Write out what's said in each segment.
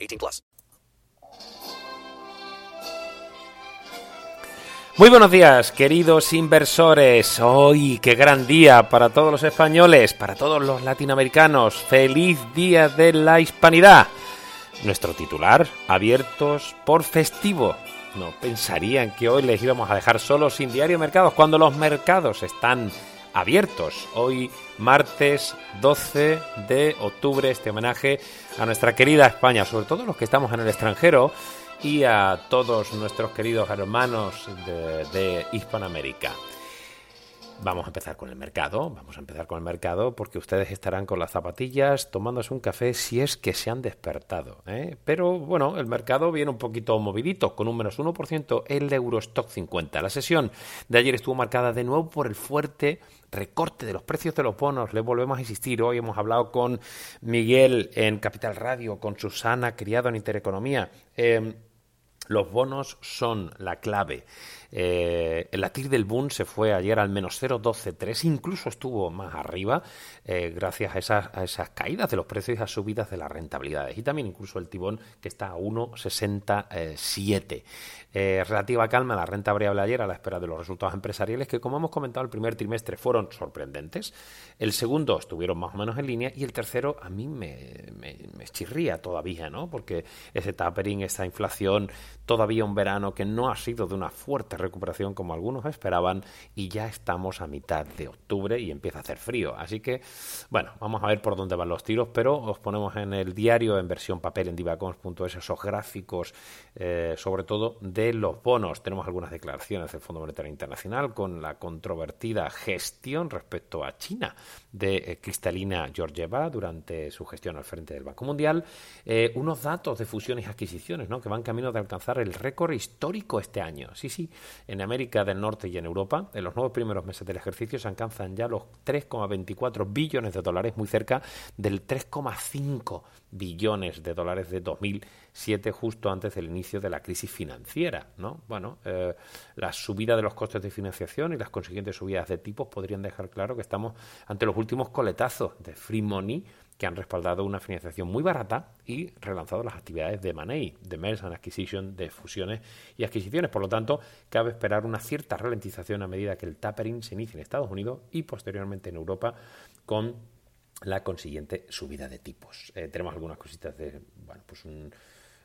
18 plus. Muy buenos días, queridos inversores. Hoy, qué gran día para todos los españoles, para todos los latinoamericanos. Feliz día de la hispanidad. Nuestro titular, abiertos por festivo. No pensarían que hoy les íbamos a dejar solos sin diario mercados cuando los mercados están abiertos. Hoy, martes 12 de octubre, este homenaje a nuestra querida España, sobre todo los que estamos en el extranjero y a todos nuestros queridos hermanos de, de Hispanoamérica. Vamos a empezar con el mercado, vamos a empezar con el mercado porque ustedes estarán con las zapatillas tomándose un café si es que se han despertado. ¿eh? Pero bueno, el mercado viene un poquito movidito, con un menos 1% el Eurostock 50. La sesión de ayer estuvo marcada de nuevo por el fuerte recorte de los precios de los bonos. Le volvemos a insistir, hoy hemos hablado con Miguel en Capital Radio, con Susana Criado en Intereconomía. Eh, los bonos son la clave. Eh, el latir del boom se fue ayer al menos 0,12,3, incluso estuvo más arriba eh, gracias a esas, caídas de los precios y a subidas de las rentabilidades. Y también incluso el tibón que está a 1,67. Eh, relativa calma la renta variable ayer a la espera de los resultados empresariales que, como hemos comentado, el primer trimestre fueron sorprendentes. El segundo estuvieron más o menos en línea y el tercero a mí me chirría todavía, ¿no? Porque ese tapering, esa inflación, todavía un verano que no ha sido de una fuerte recuperación como algunos esperaban y ya estamos a mitad de octubre y empieza a hacer frío. Así que, bueno, vamos a ver por dónde van los tiros, pero os ponemos en el diario en versión papel en divacons.es esos gráficos, eh, sobre todo de los bonos. Tenemos algunas declaraciones del Fondo Monetario Internacional con la controvertida gestión respecto a China de eh, Cristalina Georgieva durante su gestión al frente del Banco Mundial. Eh, unos datos de fusiones y adquisiciones ¿no? que van camino de alcanzar el récord histórico este año. Sí, sí, en América del Norte y en Europa, en los nueve primeros meses del ejercicio se alcanzan ya los 3,24 billones de dólares, muy cerca del 3,5 billones de dólares de 2007, justo antes del inicio de la crisis financiera. ¿no? Bueno, eh, la subida de los costes de financiación y las consiguientes subidas de tipos podrían dejar claro que estamos ante los últimos coletazos de free money que han respaldado una financiación muy barata y relanzado las actividades de Money, de Merge and Acquisition, de fusiones y adquisiciones. Por lo tanto, cabe esperar una cierta ralentización a medida que el tapering se inicie en Estados Unidos y posteriormente en Europa con la consiguiente subida de tipos. Eh, tenemos algunas cositas de, bueno, pues un,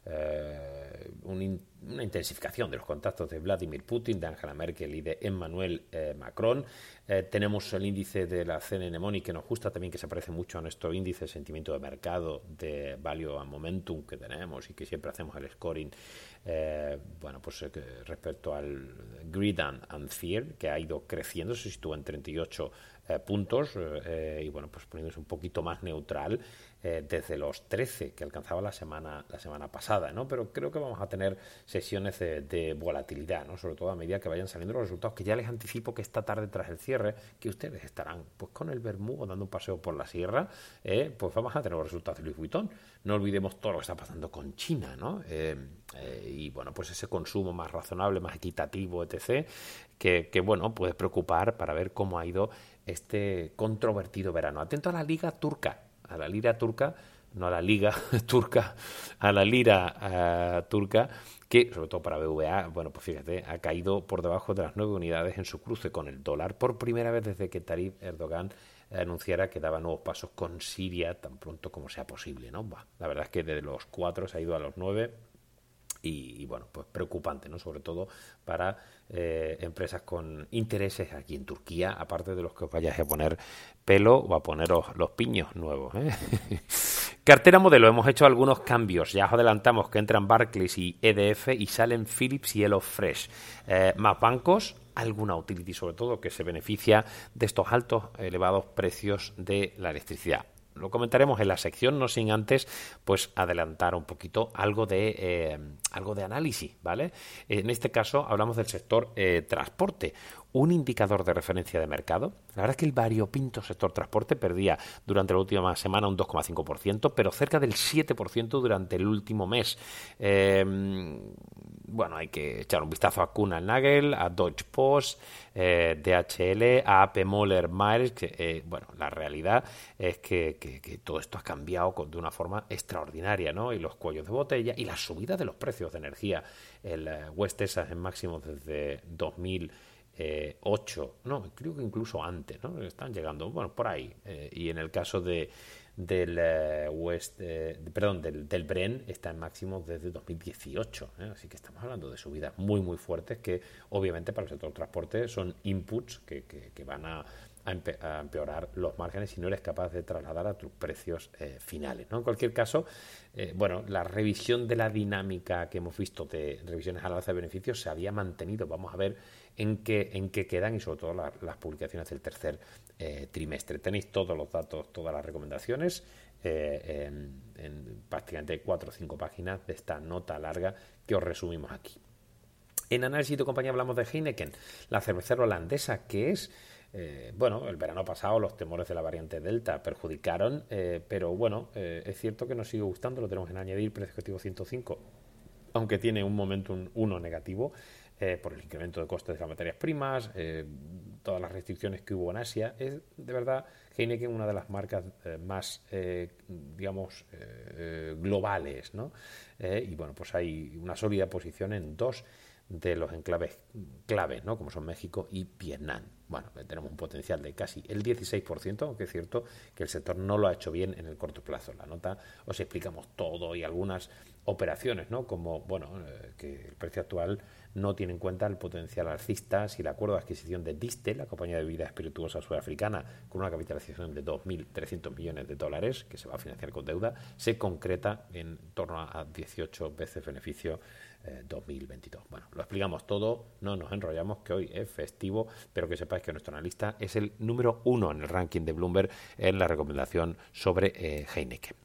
eh, una intensificación de los contactos de Vladimir Putin, de Angela Merkel y de Emmanuel eh, Macron. Eh, tenemos el índice de la CNN Money que nos gusta también, que se parece mucho a nuestro índice de sentimiento de mercado de Value and Momentum que tenemos y que siempre hacemos el scoring. Bueno, pues respecto al Greed and, and, Fear, que ha ido creciendo, se sitúa en 38 eh, puntos eh, y bueno, pues poniéndose un poquito más neutral eh, desde los 13 que alcanzaba la semana, la semana pasada, ¿no? Pero creo que vamos a tener sesiones de, volatilidad, ¿no? Sobre todo a medida que vayan saliendo los resultados, que ya les anticipo que esta tarde tras el cierre, que ustedes estarán pues con el Bermudo dando un paseo por la sierra, pues vamos a tener los resultados de Luis Vuitton. No olvidemos todo lo que está pasando con China, ¿no? Y bueno, pues ese consumo más razonable, más equitativo, etc., que, que bueno, puede preocupar para ver cómo ha ido este controvertido verano. Atento a la liga turca, a la lira turca, no a la liga turca, a la lira uh, turca, que sobre todo para BVA, bueno, pues fíjate, ha caído por debajo de las nueve unidades en su cruce con el dólar por primera vez desde que Tarif Erdogan anunciara que daba nuevos pasos con Siria tan pronto como sea posible. ¿no? la verdad es que de los cuatro se ha ido a los nueve y, bueno, pues preocupante, ¿no? Sobre todo para eh, empresas con intereses aquí en Turquía, aparte de los que os vayáis a poner pelo o a poneros los piños nuevos. ¿eh? Cartera modelo, hemos hecho algunos cambios. Ya os adelantamos que entran Barclays y EDF y salen Philips y HelloFresh. Eh, más bancos, alguna utility sobre todo que se beneficia de estos altos, elevados precios de la electricidad lo comentaremos en la sección, no sin antes pues adelantar un poquito algo de eh, algo de análisis, ¿vale? En este caso hablamos del sector eh, transporte, un indicador de referencia de mercado. La verdad es que el variopinto sector transporte perdía durante la última semana un 2,5%, pero cerca del 7% durante el último mes. Em, bueno, hay que echar un vistazo a Kuhn Nagel, a Deutsche Post, eh, DHL, a AP Moller Myers. Que, eh, bueno, la realidad es que, todo esto ha cambiado de una forma extraordinaria, ¿no? Y los cuellos de botella y la subida de los precios de energía. El West Texas en máximo desde 2000 eh, 8, no, creo que incluso antes, ¿no? Están llegando, bueno, por ahí. Eh, y en el caso de del eh, West, eh, perdón, del, del, Bren está en máximo desde 2018, así que estamos hablando de subidas muy muy fuertes que obviamente para el sector transporte son inputs que, que, van a, empeorar los márgenes si no eres capaz de trasladar a tus precios finales. ¿no? En cualquier caso, bueno, la revisión de la dinámica que hemos visto de revisiones al alza de beneficios se había mantenido. Vamos a ver en qué, en qué quedan y sobre todo las publicaciones del tercer eh, trimestre. Tenéis todos los datos, todas las recomendaciones eh, en, prácticamente cuatro o cinco páginas de esta nota larga que os resumimos aquí. En análisis de compañía hablamos de Heineken, la cervecera holandesa que es eh, bueno, el verano pasado los temores de la variante Delta perjudicaron, pero bueno, es cierto que nos sigue gustando, lo tenemos en añadir, precio objetivo 105, aunque tiene un momento 1 negativo, por el incremento de costes de las materias primas, todas las restricciones que hubo en Asia. Es de verdad Heineken una de las marcas eh, más, digamos, globales, ¿no? y bueno, pues hay una sólida posición en dos de los enclaves claves, ¿no? como son México y Vietnam. Bueno, tenemos un potencial de casi el 16%, aunque es cierto que el sector no lo ha hecho bien en el corto plazo. la nota os explicamos todo y algunas operaciones, ¿no? como bueno, que el precio actual no tiene en cuenta el potencial alcista si el acuerdo de adquisición de Distel, la compañía de bebida espirituosa sudafricana, con una capitalización de 2.300 millones de dólares, que se va a financiar con deuda, se concreta en torno a 18 veces beneficio 2022. Eh, bueno, lo explicamos todo, no nos enrollamos, que hoy es festivo, pero que sepáis que nuestro analista es el número uno en el ranking de Bloomberg en la recomendación sobre eh, Heineken.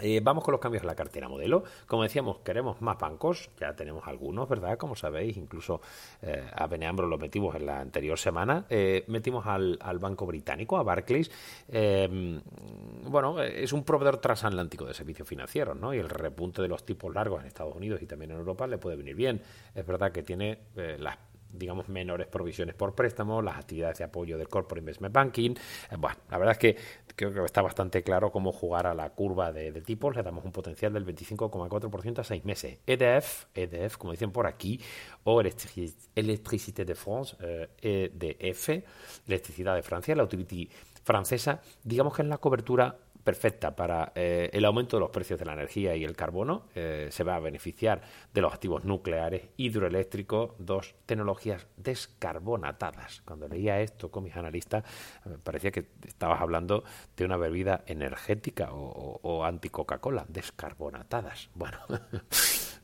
Eh, vamos con los cambios en la cartera modelo. Como decíamos, queremos más bancos, ya tenemos algunos, ¿verdad? Como sabéis, incluso eh, a Beneambro lo metimos en la anterior semana. Eh, metimos al, banco británico, a Barclays. bueno, es un proveedor transatlántico de servicios financieros, ¿no? Y el repunte de los tipos largos en Estados Unidos y también en Europa le puede venir bien. Es verdad que tiene las digamos, menores provisiones por préstamo, las actividades de apoyo del Corporate Investment Banking. Eh, bueno, la verdad es que creo que está bastante claro cómo jugar a la curva de, tipos. Le damos un potencial del 25,4% a seis meses. EDF, EDF, como dicen por aquí, o Electricité de France, EDF, eh, e Electricidad de Francia, la utility francesa, digamos que es la cobertura perfecta para eh, el aumento de los precios de la energía y el carbono. Eh, se va a beneficiar de los activos nucleares, hidroeléctricos, dos tecnologías descarbonatadas. Cuando leía esto con mis analistas, me parecía que estabas hablando de una bebida energética o, anti-Coca-Cola, descarbonatadas. Bueno.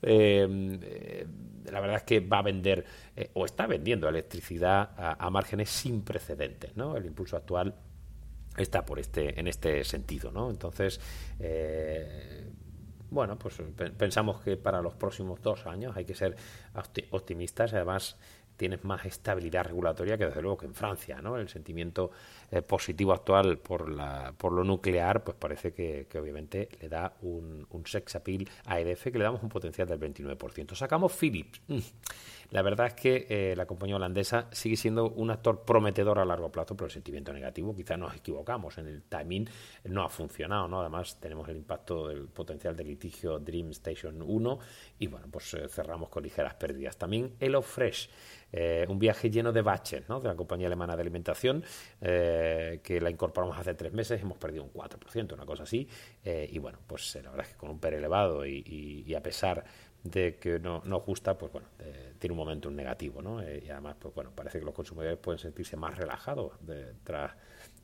Eh, la verdad es que va a vender o está vendiendo electricidad a, a, márgenes sin precedentes. ¿no? El impulso actual está por este en este sentido no entonces eh, bueno pues pensamos que para los próximos dos años hay que ser optimistas además tienes más estabilidad regulatoria que desde luego que en Francia, ¿no? El sentimiento eh, positivo actual por la por lo nuclear, pues parece que, obviamente le da un, sex appeal a EDF que le damos un potencial del 29%. Sacamos Philips. Mm. La verdad es que eh, la compañía holandesa sigue siendo un actor prometedor a largo plazo, pero el sentimiento negativo, quizás nos equivocamos en el timing, no ha funcionado, ¿no? Además tenemos el impacto del potencial del litigio Dream Station 1 y bueno, pues eh, cerramos con ligeras pérdidas. También HelloFresh Eh, un viaje lleno de baches de la compañía alemana de alimentación, eh, que la incorporamos hace tres meses, hemos perdido un 4%, una cosa así. Eh, y bueno, pues la verdad es que con un PER elevado y, a pesar de que no, no justa, pues bueno, eh, tiene un momento negativo, ¿no? Eh, y además, pues bueno, parece que los consumidores pueden sentirse más relajados de, tras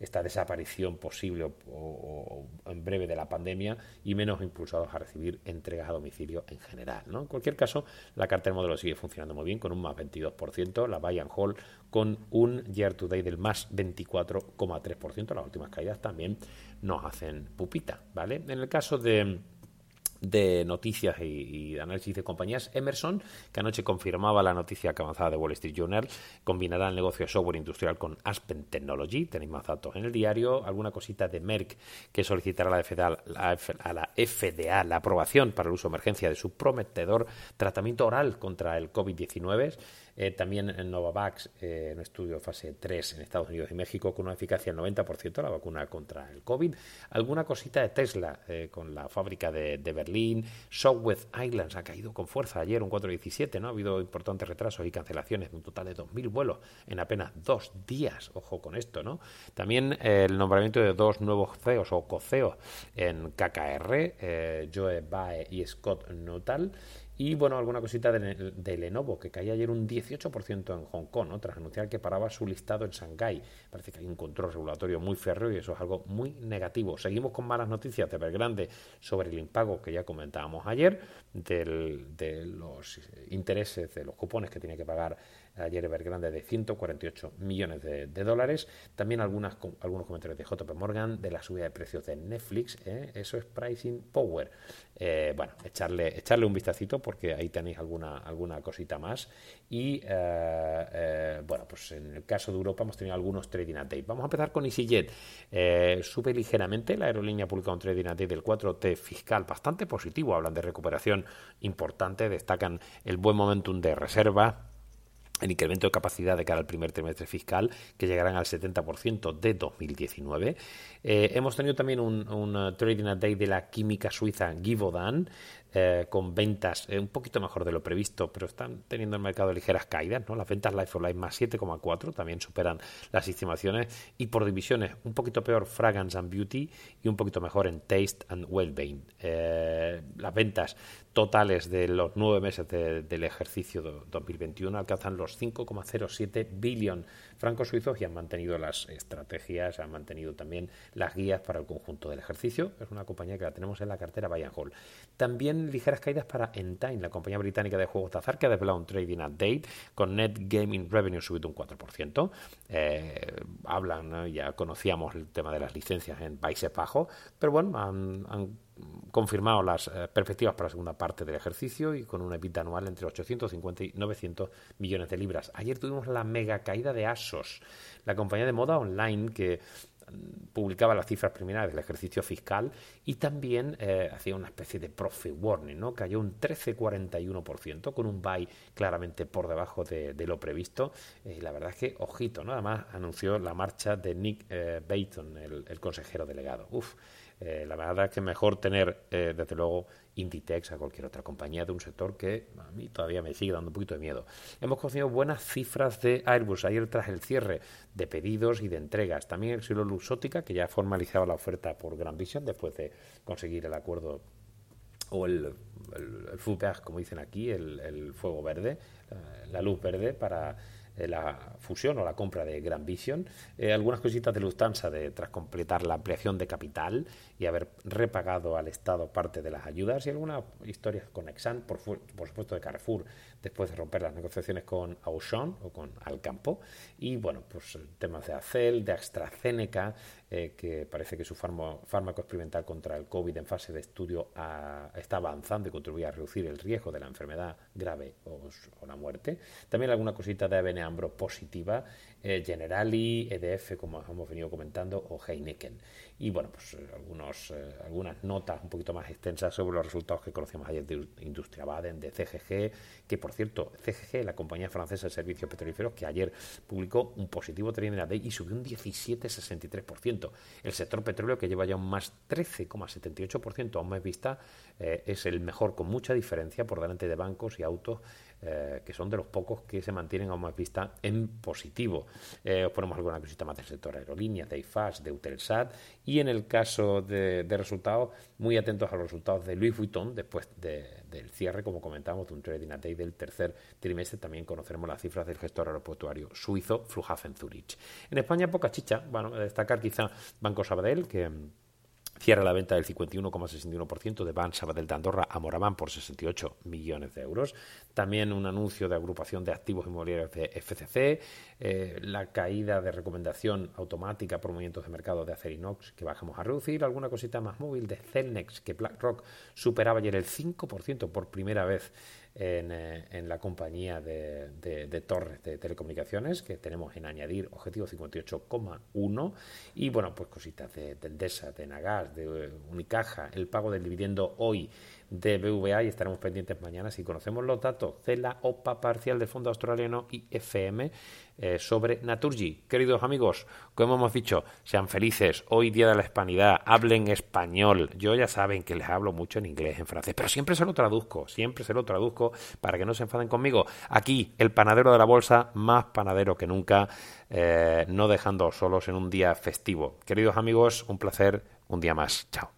esta desaparición posible o, en breve de la pandemia y menos impulsados a recibir entregas a domicilio en general, ¿no? En cualquier caso, la cartera modelo sigue funcionando muy bien con un más 22%, la Buy and Hold con un year to date del más 24,3%, las últimas caídas también nos hacen pupita, ¿vale? En el caso de de noticias y, análisis de compañías, Emerson, que anoche confirmaba la noticia que avanzaba de Wall Street Journal, combinará el negocio de software industrial con Aspen Technology, tenéis más datos en el diario, alguna cosita de Merck que solicitará a la FDA la, a la, FDA la aprobación para el uso de emergencia de su prometedor tratamiento oral contra el COVID-19. Eh, también en Novavax, eh, un estudio fase 3 en Estados Unidos y México con una eficacia del 90% la vacuna contra el COVID. Alguna cosita de Tesla eh, con la fábrica de, Berlín. Southwest Islands ha caído con fuerza ayer, un 4,17, ¿no? Ha habido importantes retrasos y cancelaciones de un total de 2.000 vuelos en apenas dos días. Ojo con esto, ¿no? También el nombramiento de dos nuevos CEOs o COCEOs en KKR, Joe Bae y Scott Nuttall. Y bueno, alguna cosita de, de, Lenovo, que caía ayer un 18% en Hong Kong, ¿no? tras anunciar que paraba su listado en Shanghái. Parece que hay un control regulatorio muy férreo y eso es algo muy negativo. Seguimos con malas noticias de Evergrande sobre el impago que ya comentábamos ayer, de los intereses, de los cupones que tiene que pagar ayer Evergrande de 148 millones de, dólares. También algunas, algunos comentarios de JP Morgan de la subida de precios de Netflix. ¿eh? Eso es pricing power. Eh, bueno, echarle, echarle un vistacito porque ahí tenéis alguna, alguna cosita más. Y eh, bueno, pues en el caso de Europa hemos tenido algunos trading updates. Vamos a empezar con EasyJet. sube ligeramente. La aerolínea publica un trading update del 4T fiscal bastante positivo. Hablan de recuperación importante. Destacan el buen momentum de reserva el incremento de capacidad de cara al primer trimestre fiscal, que llegarán al 70% de 2019. Eh, hemos tenido también un, un trading day de la química suiza Givaudan, eh, con ventas eh, un poquito mejor de lo previsto, pero están teniendo el mercado ligeras caídas. ¿no? Las ventas Life for Life más 7,4 también superan las estimaciones. Y por divisiones, un poquito peor Fragrance and Beauty y un poquito mejor en Taste and Wellbeing. Eh, las ventas totales de los nueve meses de, del ejercicio de 2021 alcanzan los 5,07 billones francos suizos y han mantenido las estrategias, han mantenido también las guías para el conjunto del ejercicio. Es una compañía que la tenemos en la cartera Buy and Hold. Ligeras caídas para Entine, la compañía británica de juegos de azar que ha desvelado un trading update con net gaming revenue subido un 4%. Eh, hablan, ya conocíamos el tema de las licencias en Países Bajos, pero bueno, han, han confirmado las eh, perspectivas para la segunda parte del ejercicio y con una EBITDA anual entre 850 y 900 millones de libras. Ayer tuvimos la mega caída de ASOS, la compañía de moda online que publicaba las cifras preliminares del ejercicio fiscal y también eh, hacía una especie de profit warning, ¿no? Cayó un 13,41% con un buy claramente por debajo de, lo previsto. Eh, y la verdad es que, ojito, ¿no? Además anunció la marcha de Nick eh, Baton, el, el, consejero delegado. Uf, eh, la verdad es que mejor tener, eh, desde luego, Inditex a cualquier otra compañía de un sector que a mí todavía me sigue dando un poquito de miedo. Hemos conocido buenas cifras de Airbus ayer tras el cierre de pedidos y de entregas. También el Exilo Luxótica, que ya ha formalizado la oferta por Grand Vision después de conseguir el acuerdo o el, el, el como dicen aquí, el, fuego verde, la, la luz verde para la fusión o la compra de Grand Vision, eh, algunas cositas de Lufthansa de, tras completar la ampliación de capital y haber repagado al Estado parte de las ayudas y algunas historias con Exxon, por, por supuesto de Carrefour, después de romper las negociaciones con Auchan o con Alcampo y bueno, pues temas de Acel, de AstraZeneca, eh, que parece que su fármaco experimental contra el COVID en fase de estudio a, está avanzando y contribuye a reducir el riesgo de la enfermedad grave o, la muerte. También alguna cosita de ABN Ambro positiva, eh, Generali, EDF, como hemos venido comentando, o Heineken. Y bueno, pues eh, algunos, algunas notas un poquito más extensas sobre los resultados que conocíamos ayer de Industria Baden, de CGG, que por cierto, CGG, la compañía francesa de servicios petrolíferos, que ayer publicó un positivo day y subió un 17,63%. El sector petróleo, que lleva ya un más 13,78% a un mes vista, eh, es el mejor con mucha diferencia por delante de bancos y autos eh, que son de los pocos que se mantienen a más vista en positivo. Eh, os ponemos alguna cosita más del sector aerolínea, de IFAS, de Eutelsat y en el caso de, resultados, muy atentos a los resultados de Louis Vuitton después del cierre, como comentábamos, de un trading a day del tercer trimestre. También conoceremos las cifras del gestor aeroportuario suizo Flughafen Zurich. En España, poca chicha. Bueno, destacar quizá Banco Sabadell, que Cierra la venta del 51,61% de Ban Sabadell de Andorra a Moraván por 68 millones de euros. También un anuncio de agrupación de activos inmobiliarios de FCC. Eh, la caída de recomendación automática por movimientos de mercado de Acerinox que bajamos a reducir. Alguna cosita más móvil de Celnex que BlackRock superaba ayer el 5% por primera vez eh, en, la compañía de, torres de telecomunicaciones que tenemos en añadir objetivo 58,1 y bueno pues cositas de, de Endesa, de Nagas, de Unicaja, el pago del dividendo hoy de BVA y estaremos pendientes mañana si conocemos los datos de la OPA parcial del Fondo Australiano y FM eh, sobre Naturgy. Queridos amigos, como hemos dicho, sean felices. Hoy día de la hispanidad, hablen español. Yo ya saben que les hablo mucho en inglés, en francés, pero siempre se lo traduzco, siempre se lo traduzco para que no se enfaden conmigo. Aquí, el panadero de la bolsa, más panadero que nunca, eh, no dejando solos en un día festivo. Queridos amigos, un placer, un día más. Chao.